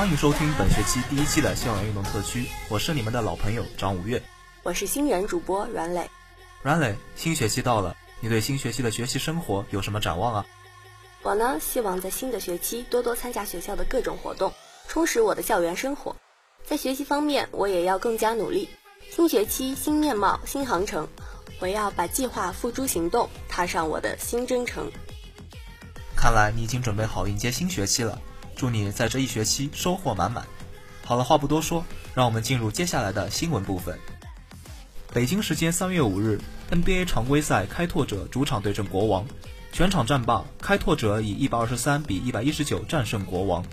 欢迎收听本学期第一期的校园运动特区，我是你们的老朋友张五月，我是新人主播阮磊。阮磊，新学期到了，你对新学期的学习生活有什么展望啊？我呢，希望在新的学期多多参加学校的各种活动，充实我的校园生活。在学习方面，我也要更加努力。新学期新面貌新航程，我要把计划付诸行动，踏上我的新征程。看来你已经准备好迎接新学期了。祝你在这一学期收获满满。好了，话不多说，让我们进入接下来的新闻部分。北京时间三月五日，NBA 常规赛开拓者主场对阵国王，全场战罢，开拓者以一百二十三比一百一十九战胜国王。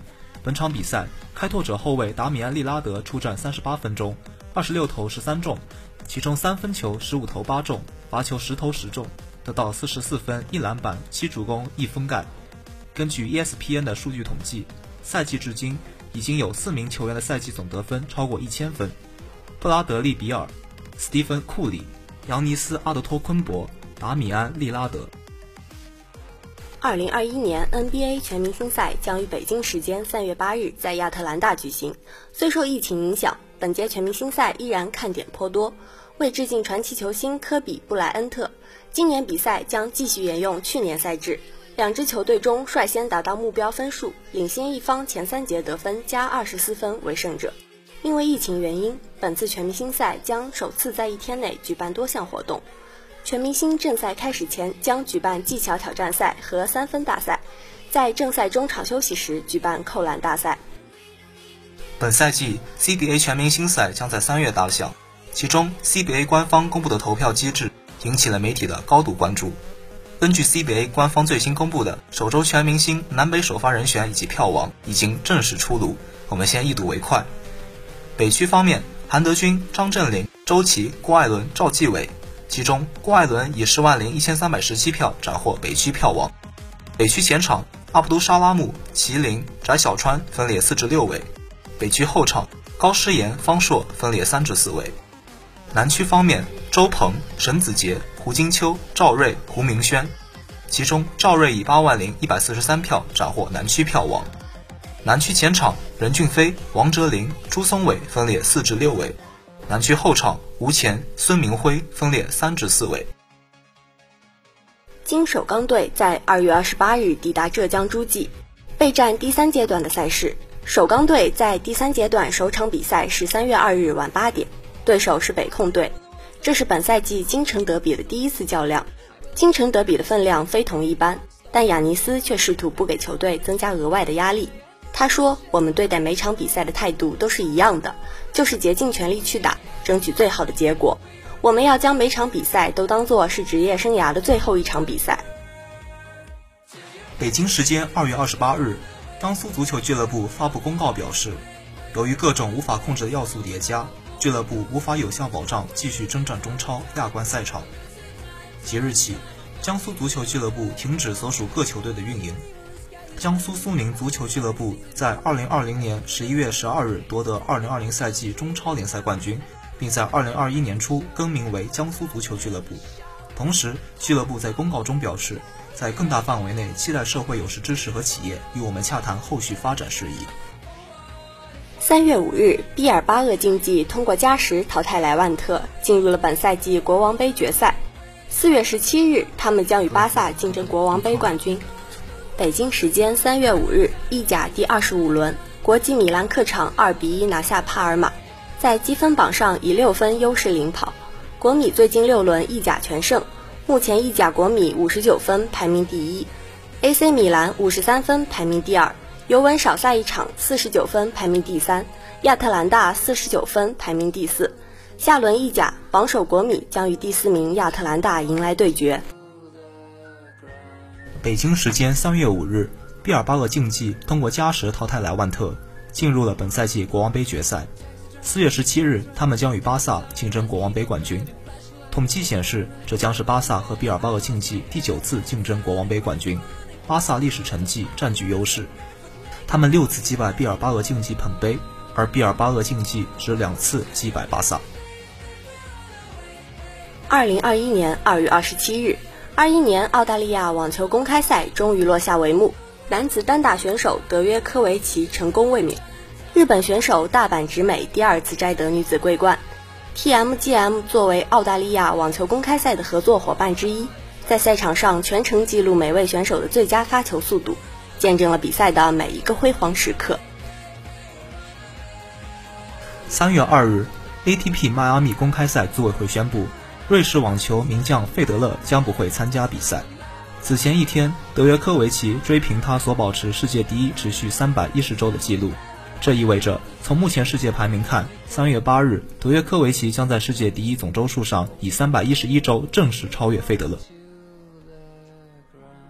本场比赛，开拓者后卫达米安·利拉德出战三十八分钟，二十六投十三中，其中三分球十五投八中，罚球十投十中，得到四十四分、一篮板、七助攻、一封盖。根据 ESPN 的数据统计，赛季至今已经有四名球员的赛季总得分超过一千分：布拉德利·比尔、斯蒂芬·库里、扬尼斯·阿德托昆博、达米安·利拉德。二零二一年 NBA 全明星赛将于北京时间三月八日在亚特兰大举行。虽受疫情影响，本届全明星赛依然看点颇多。为致敬传奇球星科比·布莱恩特，今年比赛将继续沿用去年赛制。两支球队中率先达到目标分数、领先一方前三节得分加二十四分为胜者。因为疫情原因，本次全明星赛将首次在一天内举办多项活动。全明星正赛开始前将举办技巧挑战赛和三分大赛，在正赛中场休息时举办扣篮大赛。本赛季 CBA 全明星赛将在三月打响，其中 CBA 官方公布的投票机制引起了媒体的高度关注。根据 CBA 官方最新公布的首周全明星南北首发人选以及票王已经正式出炉，我们先一睹为快。北区方面，韩德君、张镇麟、周琦、郭艾伦、赵继伟，其中郭艾伦以十万零一千三百十七票斩获北区票王。北区前场，阿卜杜沙拉木、麒麟、翟小川分列四至六位；北区后场，高诗岩、方硕分列三至四位。南区方面，周鹏、沈子杰。胡金秋、赵睿、胡明轩，其中赵睿以八万零一百四十三票斩获南区票王。南区前场任骏飞、王哲林、朱松伟分列四至六位，南区后场吴前、孙明辉分列三至四位。金首钢队在二月二十八日抵达浙江诸暨，备战第三阶段的赛事。首钢队在第三阶段首场比赛是三月二日晚八点，对手是北控队。这是本赛季京城德比的第一次较量，京城德比的分量非同一般，但亚尼斯却试图不给球队增加额外的压力。他说：“我们对待每场比赛的态度都是一样的，就是竭尽全力去打，争取最好的结果。我们要将每场比赛都当作是职业生涯的最后一场比赛。”北京时间二月二十八日，江苏足球俱乐部发布公告表示，由于各种无法控制的要素叠加。俱乐部无法有效保障继续征战中超、亚冠赛场。即日起，江苏足球俱乐部停止所属各球队的运营。江苏苏宁足球俱乐部在2020年11月12日夺得2020赛季中超联赛冠军，并在2021年初更名为江苏足球俱乐部。同时，俱乐部在公告中表示，在更大范围内期待社会有识之士和企业与我们洽谈后续发展事宜。三月五日，毕尔巴鄂竞技通过加时淘汰莱万特，进入了本赛季国王杯决赛。四月十七日，他们将与巴萨竞争国王杯冠军。北京时间三月五日，意甲第二十五轮，国际米兰客场二比一拿下帕尔马，在积分榜上以六分优势领跑。国米最近六轮意甲全胜，目前意甲国米五十九分排名第一，AC 米兰五十三分排名第二。尤文少赛一场，四十九分排名第三；亚特兰大四十九分排名第四。下轮意甲榜首国米将与第四名亚特兰大迎来对决。北京时间三月五日，毕尔巴鄂竞技通过加时淘汰莱万特，进入了本赛季国王杯决赛。四月十七日，他们将与巴萨竞争国王杯冠军。统计显示，这将是巴萨和毕尔巴鄂竞技第九次竞争国王杯冠军。巴萨历史成绩占据优势。他们六次击败毕尔巴鄂竞技捧杯，而毕尔巴鄂竞技只两次击败巴萨。二零二一年二月二十七日，二一年澳大利亚网球公开赛终于落下帷幕，男子单打选手德约科维奇成功卫冕，日本选手大阪直美第二次摘得女子桂冠。TMGM 作为澳大利亚网球公开赛的合作伙伴之一，在赛场上全程记录每位选手的最佳发球速度。见证了比赛的每一个辉煌时刻。三月二日，ATP 迈阿密公开赛组委会宣布，瑞士网球名将费德勒将不会参加比赛。此前一天，德约科维奇追平他所保持世界第一持续三百一十周的纪录，这意味着从目前世界排名看，三月八日，德约科维奇将在世界第一总周数上以三百一十一周正式超越费德勒。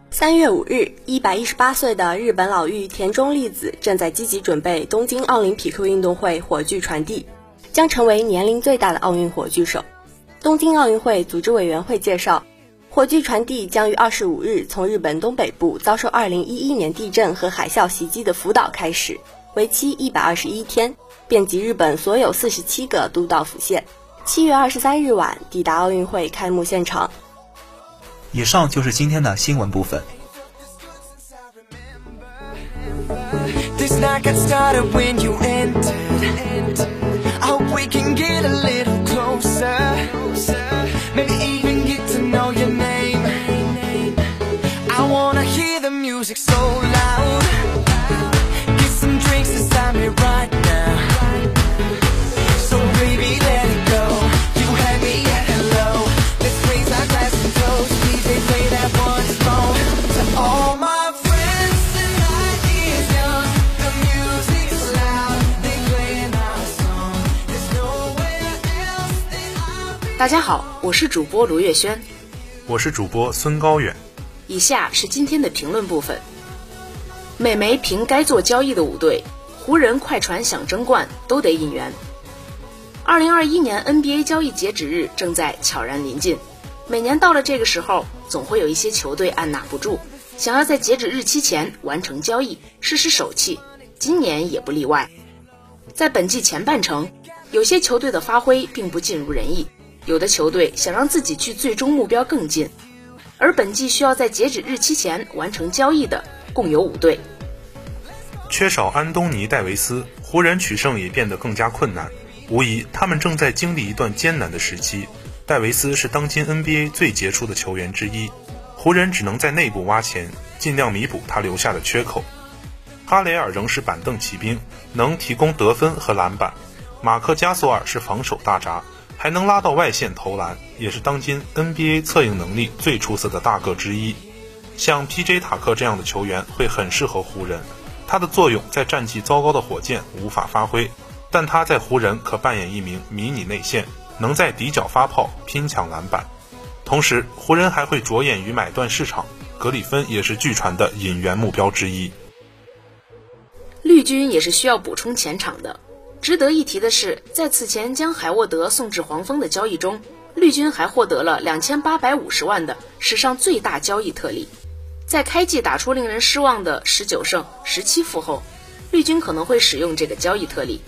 三月五日，一百一十八岁的日本老妪田中丽子正在积极准备东京奥林匹克运动会火炬传递，将成为年龄最大的奥运火炬手。东京奥运会组织委员会介绍，火炬传递将于二十五日从日本东北部遭受二零一一年地震和海啸袭击的福岛开始，为期一百二十一天，遍及日本所有四十七个都道府县。七月二十三日晚抵达奥运会开幕现场。以上就是今天的新闻部分。大家好，我是主播卢月轩，我是主播孙高远。以下是今天的评论部分。美媒评该做交易的五队，湖人、快船想争冠都得引援。二零二一年 NBA 交易截止日正在悄然临近，每年到了这个时候，总会有一些球队按捺不住，想要在截止日期前完成交易，试试手气。今年也不例外。在本季前半程，有些球队的发挥并不尽如人意。有的球队想让自己距最终目标更近，而本季需要在截止日期前完成交易的共有五队。缺少安东尼·戴维斯，湖人取胜也变得更加困难。无疑，他们正在经历一段艰难的时期。戴维斯是当今 NBA 最杰出的球员之一，湖人只能在内部挖钱，尽量弥补他留下的缺口。哈雷尔仍是板凳骑兵，能提供得分和篮板。马克·加索尔是防守大闸。还能拉到外线投篮，也是当今 NBA 策应能力最出色的大个之一。像 P.J. 塔克这样的球员会很适合湖人，他的作用在战绩糟糕的火箭无法发挥，但他在湖人可扮演一名迷你内线，能在底角发炮、拼抢篮板。同时，湖人还会着眼于买断市场，格里芬也是据传的引援目标之一。绿军也是需要补充前场的。值得一提的是，在此前将海沃德送至黄蜂的交易中，绿军还获得了两千八百五十万的史上最大交易特例。在开季打出令人失望的十九胜十七负后，绿军可能会使用这个交易特例。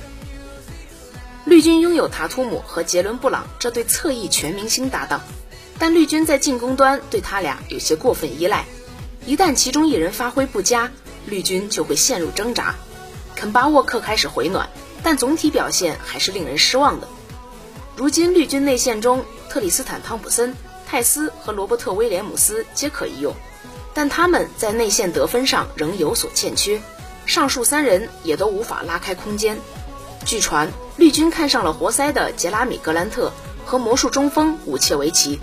绿军拥有塔图姆和杰伦布朗这对侧翼全明星搭档，但绿军在进攻端对他俩有些过分依赖，一旦其中一人发挥不佳，绿军就会陷入挣扎。肯巴沃克开始回暖，但总体表现还是令人失望的。如今绿军内线中，特里斯坦汤普森、泰斯和罗伯特威廉姆斯皆可以用，但他们在内线得分上仍有所欠缺，上述三人也都无法拉开空间。据传，绿军看上了活塞的杰拉米·格兰特和魔术中锋武切维奇，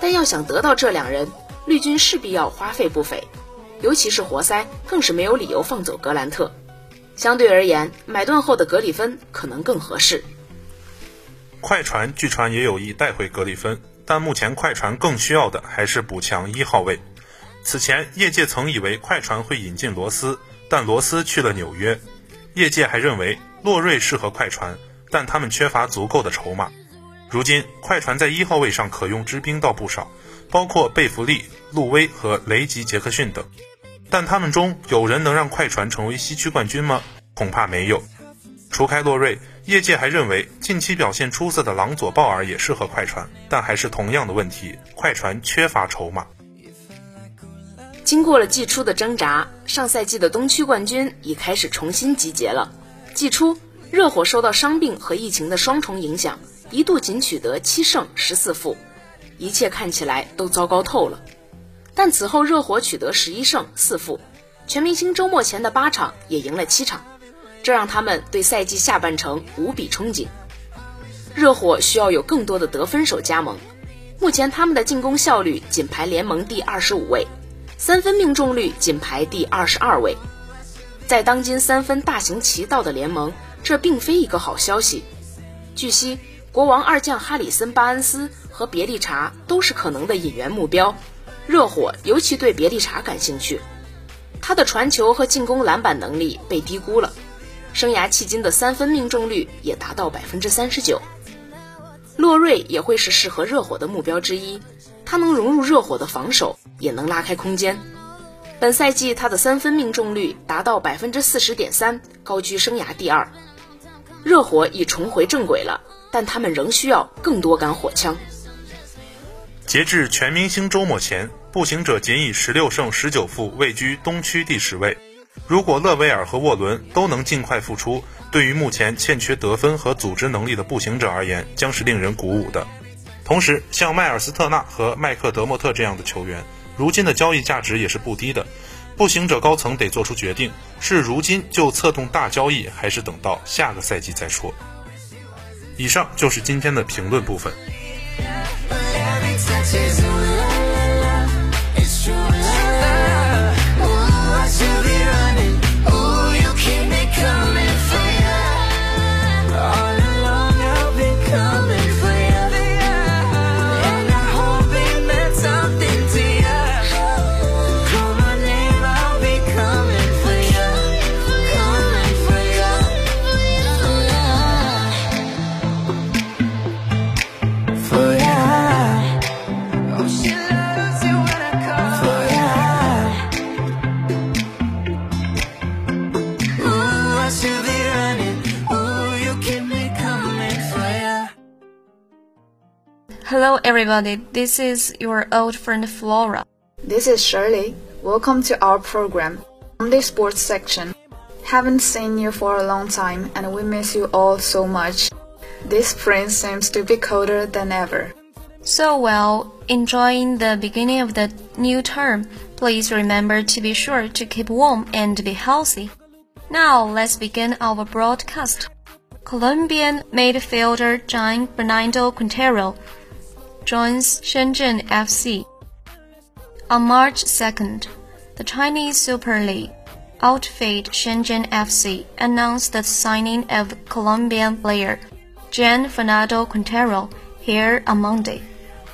但要想得到这两人，绿军势必要花费不菲，尤其是活塞更是没有理由放走格兰特。相对而言，买断后的格里芬可能更合适。快船据传也有意带回格里芬，但目前快船更需要的还是补强一号位。此前业界曾以为快船会引进罗斯，但罗斯去了纽约。业界还认为洛瑞适合快船，但他们缺乏足够的筹码。如今快船在一号位上可用之兵倒不少，包括贝弗利、路威和雷吉·杰克逊等。但他们中有人能让快船成为西区冠军吗？恐怕没有。除开洛瑞，业界还认为近期表现出色的朗佐·鲍尔也适合快船，但还是同样的问题，快船缺乏筹码。经过了季初的挣扎，上赛季的东区冠军已开始重新集结了。季初，热火受到伤病和疫情的双重影响，一度仅取得七胜十四负，一切看起来都糟糕透了。但此后，热火取得十一胜四负，全明星周末前的八场也赢了七场，这让他们对赛季下半程无比憧憬。热火需要有更多的得分手加盟，目前他们的进攻效率仅排联盟第二十五位，三分命中率仅排第二十二位，在当今三分大行其道的联盟，这并非一个好消息。据悉，国王二将哈里森·巴恩斯和别利查都是可能的引援目标。热火尤其对别利查感兴趣，他的传球和进攻篮板能力被低估了，生涯迄今的三分命中率也达到百分之三十九。洛瑞也会是适合热火的目标之一，他能融入热火的防守，也能拉开空间。本赛季他的三分命中率达到百分之四十点三，高居生涯第二。热火已重回正轨了，但他们仍需要更多杆火枪。截至全明星周末前，步行者仅以十六胜十九负位居东区第十位。如果勒维尔和沃伦都能尽快复出，对于目前欠缺得分和组织能力的步行者而言，将是令人鼓舞的。同时，像迈尔斯特纳和麦克德莫特这样的球员，如今的交易价值也是不低的。步行者高层得做出决定：是如今就策动大交易，还是等到下个赛季再说。以上就是今天的评论部分。Everybody. This is your old friend Flora. This is Shirley. Welcome to our program, Monday Sports section. Haven't seen you for a long time, and we miss you all so much. This spring seems to be colder than ever. So, well, enjoying the beginning of the new term, please remember to be sure to keep warm and be healthy. Now, let's begin our broadcast. Colombian midfielder John Bernardo Quintero joins Shenzhen FC. On March 2nd, the Chinese Super League outfit Shenzhen FC announced the signing of Colombian player Jan Fernando Quintero here on Monday.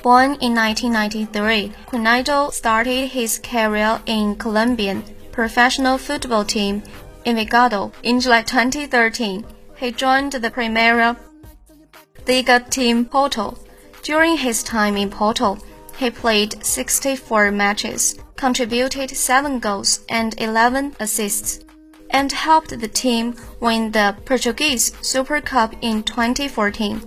Born in 1993, Quintero started his career in Colombian professional football team Envigado in July 2013. He joined the Primera Liga team Porto during his time in Porto, he played 64 matches, contributed 7 goals and 11 assists. and helped the team win the Portuguese Super Cup in 2014.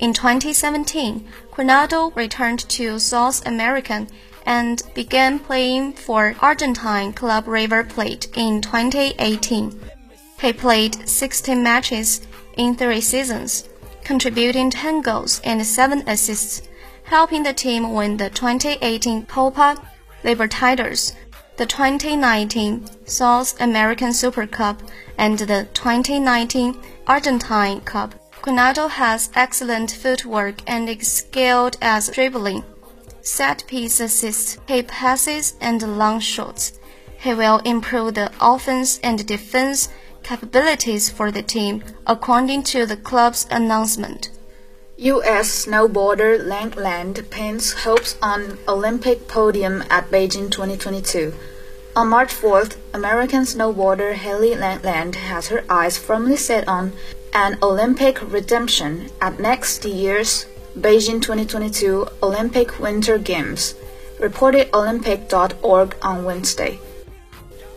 In 2017, Coronado returned to South America and began playing for Argentine club River Plate in 2018. He played 16 matches in three seasons, contributing 10 goals and 7 assists, helping the team win the 2018 Copa Libertadores the 2019 South American Super Cup and the 2019 Argentine Cup. Coronado has excellent footwork and is skilled as dribbling, set piece assists, he passes, and long shots. He will improve the offense and defense capabilities for the team, according to the club's announcement. U.S. snowboarder Lang Land pins hopes on Olympic podium at Beijing 2022. On March 4th, American snowboarder Haley Land has her eyes firmly set on an Olympic redemption at next year's Beijing 2022 Olympic Winter Games, reported Olympic.org on Wednesday.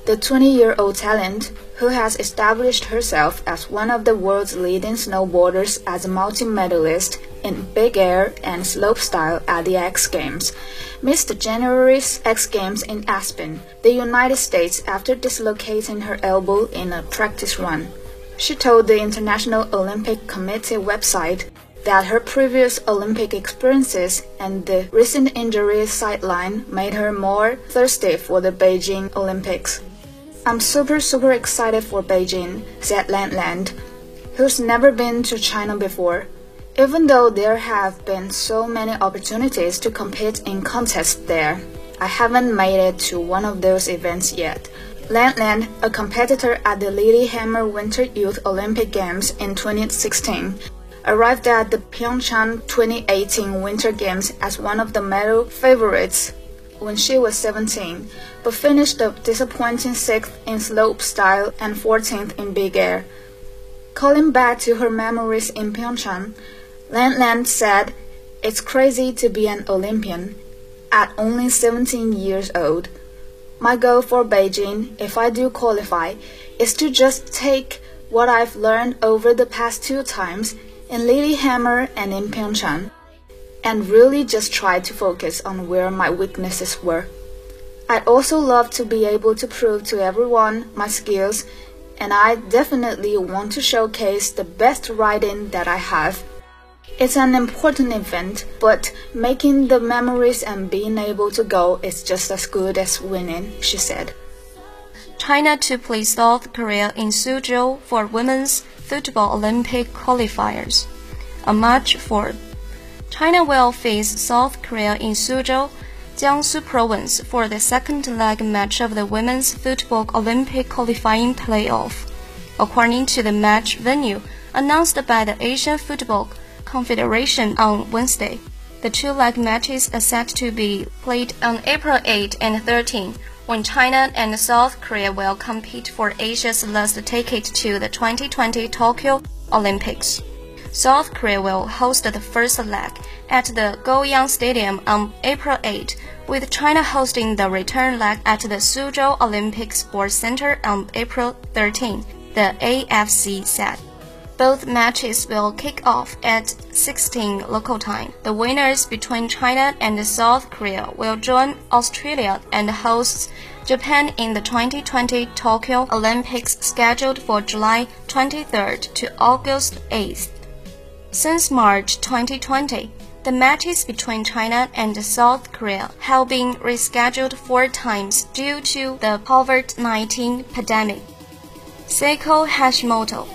The 20 year old talent, who has established herself as one of the world's leading snowboarders as a multi medalist in big air and slopestyle at the X Games, missed January's X Games in Aspen, the United States, after dislocating her elbow in a practice run. She told the International Olympic Committee website that her previous Olympic experiences and the recent injury sideline made her more thirsty for the Beijing Olympics. I'm super, super excited for Beijing, said Lan Land, who's never been to China before. Even though there have been so many opportunities to compete in contests there, I haven't made it to one of those events yet. Lan Land, a competitor at the Lillehammer Winter Youth Olympic Games in 2016, arrived at the Pyeongchang 2018 Winter Games as one of the medal favorites when she was 17, but finished a disappointing 6th in slope style and 14th in big air. Calling back to her memories in Pyeongchang, Lan Lan said, It's crazy to be an Olympian at only 17 years old. My goal for Beijing, if I do qualify, is to just take what I've learned over the past two times in Lillehammer and in Pyeongchang and really just try to focus on where my weaknesses were. I'd also love to be able to prove to everyone my skills, and I definitely want to showcase the best riding that I have. It's an important event, but making the memories and being able to go is just as good as winning, she said. China to play South Korea in Suzhou for women's football Olympic qualifiers. On March 4th, China will face South Korea in Suzhou, Jiangsu Province for the second leg match of the Women's Football Olympic qualifying playoff. According to the match venue announced by the Asian Football Confederation on Wednesday, the two leg matches are set to be played on April 8 and 13 when China and South Korea will compete for Asia's last ticket to the 2020 Tokyo Olympics. South Korea will host the first leg at the Goyang Stadium on April 8, with China hosting the return leg at the Suzhou Olympic Sports Center on April 13, the AFC said. Both matches will kick off at 16 local time. The winners between China and South Korea will join Australia and hosts Japan in the 2020 Tokyo Olympics scheduled for July 23rd to August 8th. Since March 2020, the matches between China and South Korea have been rescheduled four times due to the COVID-19 pandemic. Seiko Hashimoto,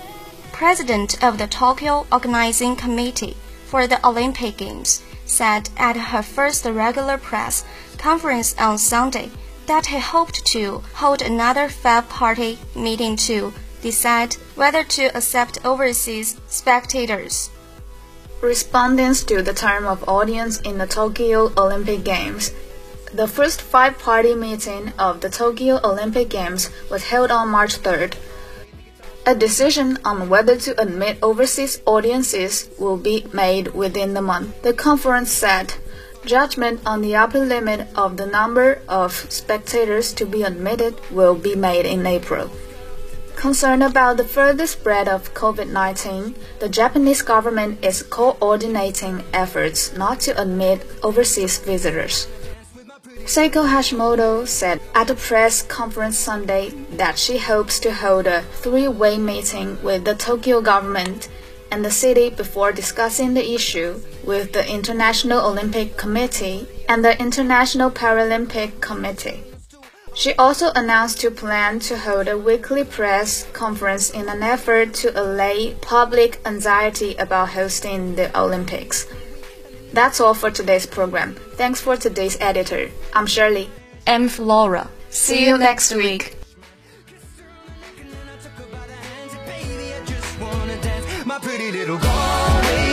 president of the Tokyo Organizing Committee for the Olympic Games, said at her first regular press conference on Sunday that he hoped to hold another five-party meeting to decide whether to accept overseas spectators. Respondents to the term of audience in the Tokyo Olympic Games. The first five party meeting of the Tokyo Olympic Games was held on March 3rd. A decision on whether to admit overseas audiences will be made within the month, the conference said. Judgment on the upper limit of the number of spectators to be admitted will be made in April. Concerned about the further spread of COVID 19, the Japanese government is coordinating efforts not to admit overseas visitors. Seiko Hashimoto said at a press conference Sunday that she hopes to hold a three way meeting with the Tokyo government and the city before discussing the issue with the International Olympic Committee and the International Paralympic Committee. She also announced to plan to hold a weekly press conference in an effort to allay public anxiety about hosting the Olympics. That's all for today's program. Thanks for today's editor. I'm Shirley. I'm Flora. See you next week. My pretty little Galway girl.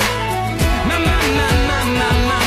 my, my, my, my.